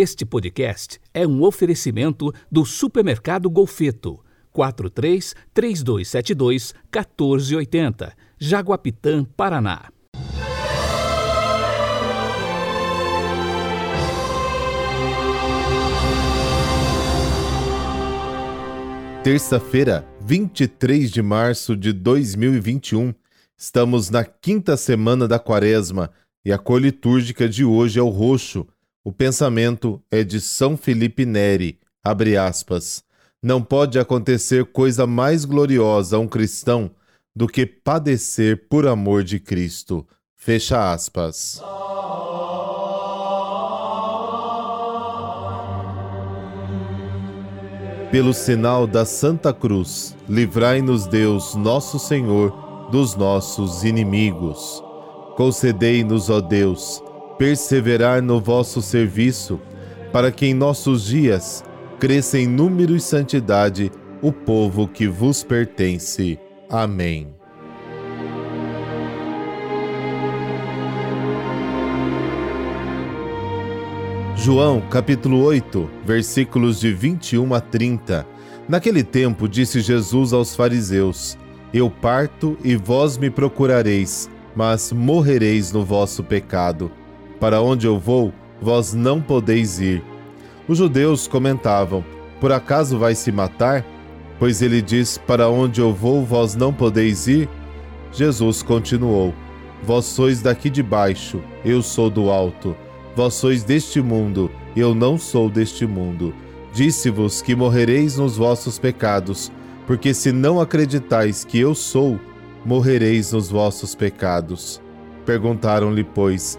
Este podcast é um oferecimento do Supermercado Golfeto. 43 3272 1480, Jaguapitã, Paraná. Terça-feira, 23 de março de 2021. Estamos na quinta semana da quaresma e a cor litúrgica de hoje é o roxo o pensamento é de São Felipe Neri, abre aspas. Não pode acontecer coisa mais gloriosa a um cristão do que padecer por amor de Cristo. Fecha aspas. Pelo sinal da Santa Cruz, livrai-nos Deus, nosso Senhor, dos nossos inimigos. Concedei-nos, ó Deus, perseverar no vosso serviço, para que em nossos dias cresça em número e santidade o povo que vos pertence. Amém. João capítulo 8, versículos de 21 a 30. Naquele tempo disse Jesus aos fariseus: Eu parto e vós me procurareis, mas morrereis no vosso pecado. Para onde eu vou, vós não podeis ir. Os judeus comentavam: Por acaso vai se matar? Pois ele diz: Para onde eu vou, vós não podeis ir? Jesus continuou: Vós sois daqui de baixo, eu sou do alto. Vós sois deste mundo, eu não sou deste mundo. Disse-vos que morrereis nos vossos pecados, porque se não acreditais que eu sou, morrereis nos vossos pecados. Perguntaram-lhe, pois,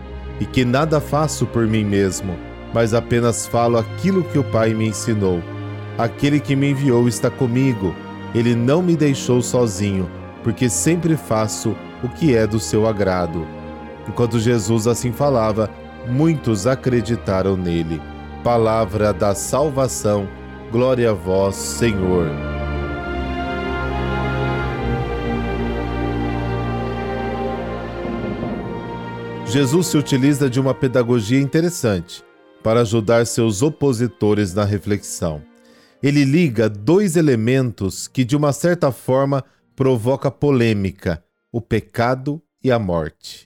e que nada faço por mim mesmo, mas apenas falo aquilo que o Pai me ensinou. Aquele que me enviou está comigo, ele não me deixou sozinho, porque sempre faço o que é do seu agrado. Enquanto Jesus assim falava, muitos acreditaram nele. Palavra da salvação, glória a vós, Senhor. Jesus se utiliza de uma pedagogia interessante para ajudar seus opositores na reflexão. Ele liga dois elementos que, de uma certa forma, provoca polêmica: o pecado e a morte.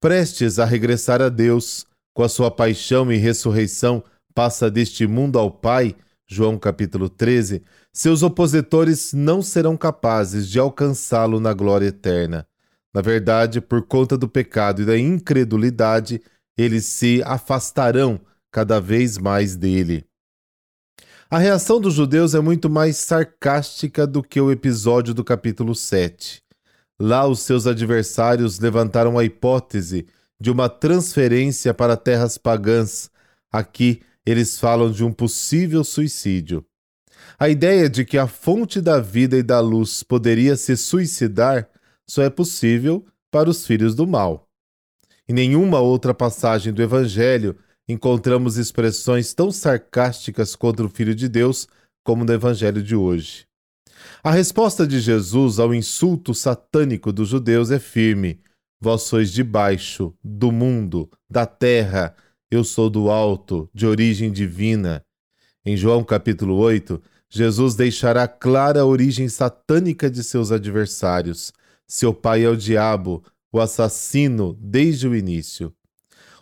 Prestes a regressar a Deus, com a sua paixão e ressurreição, passa deste mundo ao Pai, João capítulo 13, seus opositores não serão capazes de alcançá-lo na glória eterna. Na verdade, por conta do pecado e da incredulidade, eles se afastarão cada vez mais dele. A reação dos judeus é muito mais sarcástica do que o episódio do capítulo 7. Lá, os seus adversários levantaram a hipótese de uma transferência para terras pagãs. Aqui, eles falam de um possível suicídio. A ideia de que a fonte da vida e da luz poderia se suicidar só é possível para os filhos do mal. Em nenhuma outra passagem do Evangelho encontramos expressões tão sarcásticas contra o Filho de Deus como no Evangelho de hoje. A resposta de Jesus ao insulto satânico dos judeus é firme: Vós sois de baixo, do mundo, da terra, eu sou do alto, de origem divina. Em João capítulo 8, Jesus deixará clara a origem satânica de seus adversários seu pai é o diabo, o assassino desde o início.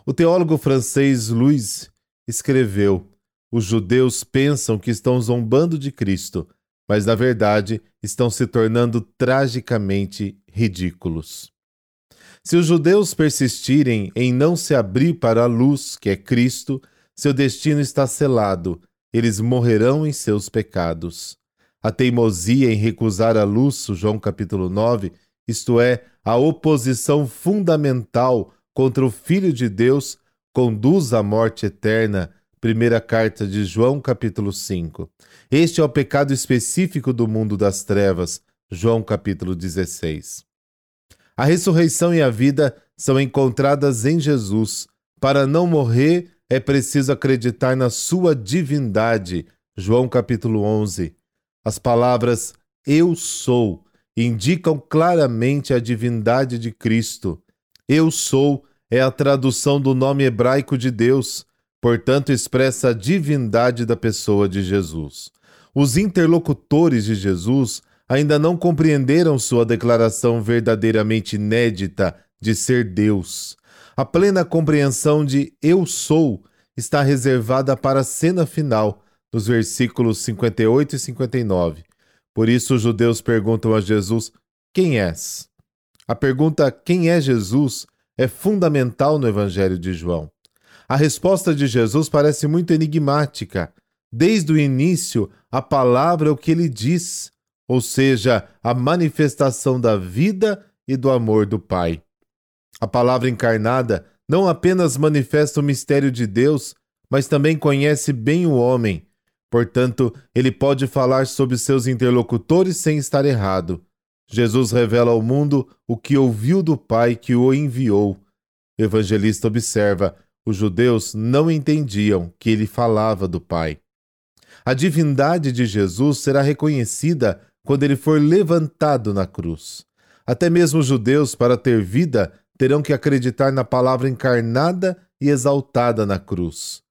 O teólogo francês Louis escreveu: Os judeus pensam que estão zombando de Cristo, mas na verdade estão se tornando tragicamente ridículos. Se os judeus persistirem em não se abrir para a luz, que é Cristo, seu destino está selado, eles morrerão em seus pecados. A teimosia em recusar a luz, João capítulo 9, isto é, a oposição fundamental contra o Filho de Deus, conduz à morte eterna, Primeira carta de João, capítulo 5. Este é o pecado específico do mundo das trevas. João, capítulo 16. A ressurreição e a vida são encontradas em Jesus. Para não morrer, é preciso acreditar na sua divindade. João, capítulo 11. As palavras eu sou indicam claramente a divindade de Cristo. Eu sou é a tradução do nome hebraico de Deus portanto, expressa a divindade da pessoa de Jesus. Os interlocutores de Jesus ainda não compreenderam sua declaração verdadeiramente inédita de ser Deus. A plena compreensão de Eu sou está reservada para a cena final, nos versículos 58 e 59. Por isso, os judeus perguntam a Jesus: Quem és? A pergunta Quem é Jesus é fundamental no Evangelho de João. A resposta de Jesus parece muito enigmática. Desde o início, a palavra é o que ele diz, ou seja, a manifestação da vida e do amor do Pai. A palavra encarnada não apenas manifesta o mistério de Deus, mas também conhece bem o homem. Portanto, ele pode falar sobre seus interlocutores sem estar errado. Jesus revela ao mundo o que ouviu do Pai que o enviou. O evangelista observa: os judeus não entendiam que ele falava do Pai. A divindade de Jesus será reconhecida quando ele for levantado na cruz. Até mesmo os judeus, para ter vida, terão que acreditar na palavra encarnada e exaltada na cruz.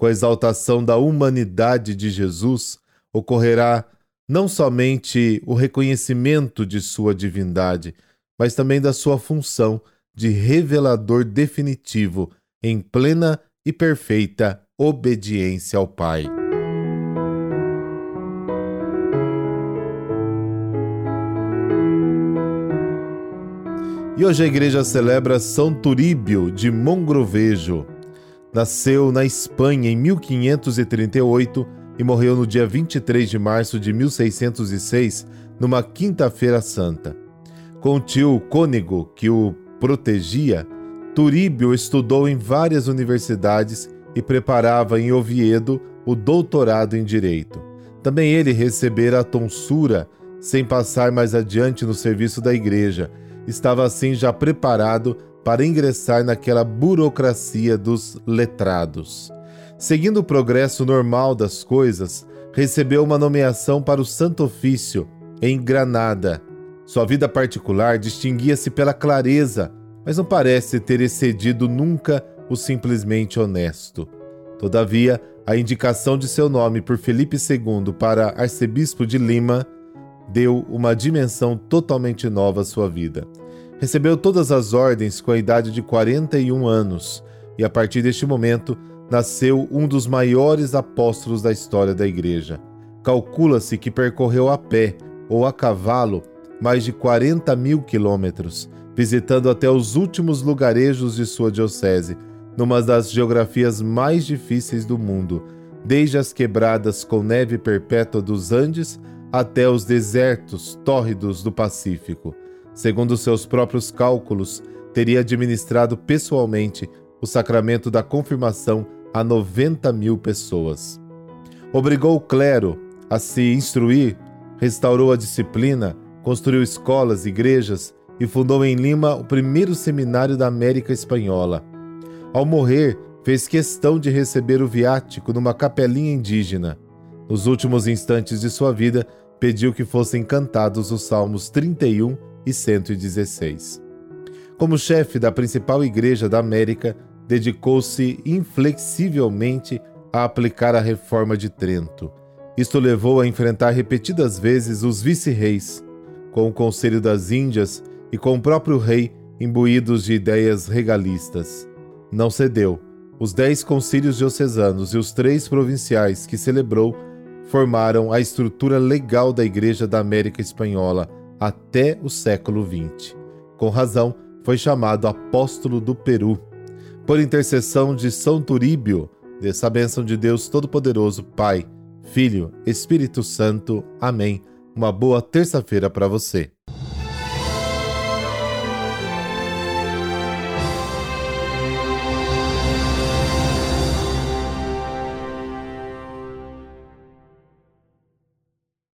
Com a exaltação da humanidade de Jesus, ocorrerá não somente o reconhecimento de sua divindade, mas também da sua função de revelador definitivo em plena e perfeita obediência ao Pai. E hoje a igreja celebra São Turíbio de Mongrovejo. Nasceu na Espanha em 1538 e morreu no dia 23 de março de 1606, numa quinta-feira santa. Com o tio Cônego, que o protegia, Turíbio estudou em várias universidades e preparava em Oviedo o doutorado em Direito. Também ele recebera a tonsura sem passar mais adiante no serviço da igreja. Estava assim já preparado para ingressar naquela burocracia dos letrados. Seguindo o progresso normal das coisas, recebeu uma nomeação para o Santo Ofício em Granada. Sua vida particular distinguia-se pela clareza mas não parece ter excedido nunca o simplesmente honesto. Todavia, a indicação de seu nome por Felipe II para arcebispo de Lima deu uma dimensão totalmente nova à sua vida. Recebeu todas as ordens com a idade de 41 anos e, a partir deste momento, nasceu um dos maiores apóstolos da história da Igreja. Calcula-se que percorreu a pé ou a cavalo mais de 40 mil quilômetros visitando até os últimos lugarejos de sua diocese, numa das geografias mais difíceis do mundo, desde as quebradas com neve perpétua dos Andes até os desertos tórridos do Pacífico. Segundo seus próprios cálculos, teria administrado pessoalmente o sacramento da confirmação a 90 mil pessoas. Obrigou o clero a se instruir, restaurou a disciplina, construiu escolas, igrejas, e fundou em Lima o primeiro seminário da América Espanhola. Ao morrer, fez questão de receber o viático numa capelinha indígena. Nos últimos instantes de sua vida, pediu que fossem cantados os Salmos 31 e 116. Como chefe da principal igreja da América, dedicou-se inflexivelmente a aplicar a reforma de Trento. Isto levou a enfrentar repetidas vezes os vice-reis. Com o Conselho das Índias, e com o próprio rei imbuídos de ideias regalistas. Não cedeu. Os dez concílios diocesanos e os três provinciais que celebrou formaram a estrutura legal da Igreja da América Espanhola até o século XX. Com razão, foi chamado Apóstolo do Peru. Por intercessão de São Turíbio, dessa bênção de Deus Todo-Poderoso, Pai, Filho, Espírito Santo. Amém. Uma boa terça-feira para você.